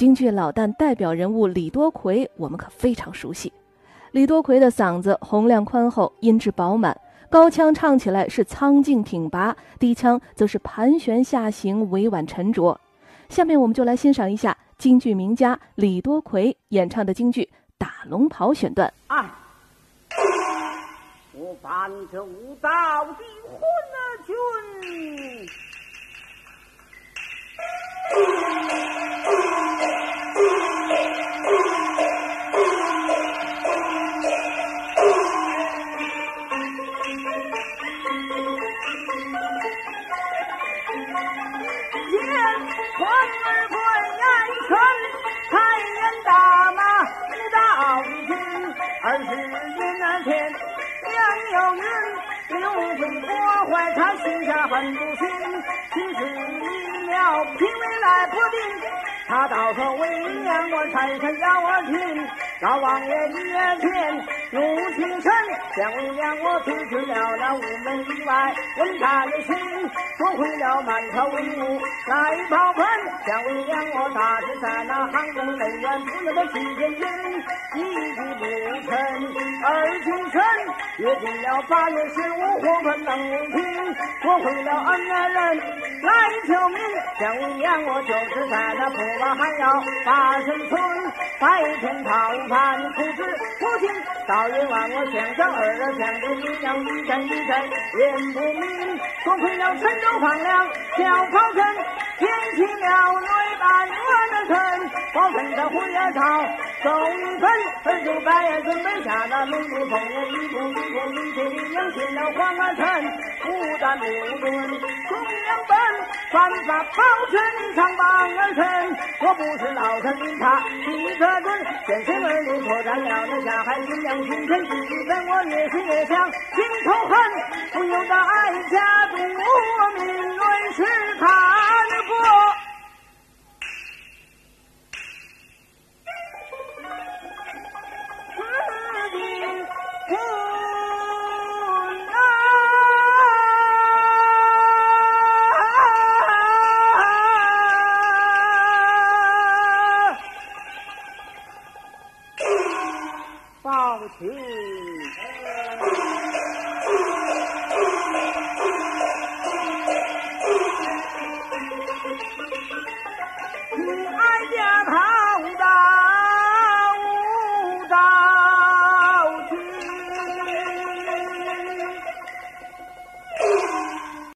京剧老旦代表人物李多奎，我们可非常熟悉。李多奎的嗓子洪亮宽厚，音质饱满，高腔唱起来是苍劲挺拔，低腔则是盘旋下行，委婉沉着。下面我们就来欣赏一下京剧名家李多奎演唱的京剧《打龙袍》选段。啊！我伴着无道的昏君。二十年那天，杨有云刘备破坏他心下很不幸，其实你了脾胃来不定。他倒说为娘我才肯要我听，老王爷一见怒气沉，想为娘我出去了那午门以外，问他的心，说回了满朝文武来报恨，想为娘我大是在那行宫内院不能的七天君，一句不成二清晨，约定了八月十五火盆能平，说回了恩人来求命，想为娘我就是在那破。我还要大声村，白天讨饭，父子父亲，到夜晚我想想儿儿想着你娘一阵一阵言不明，多亏了陈州放粮小炮声，点起了雷草走一分，儿就该准备下那龙骨凤眼一步一步一切力量进了黄河城，不但六顿中央本，犯法保存长榜儿城。我不是老臣他李德准，先生儿女破绽了那下海阴阳清晨，一本我越是越想心头恨，不由得哀家度我命论世看。我去来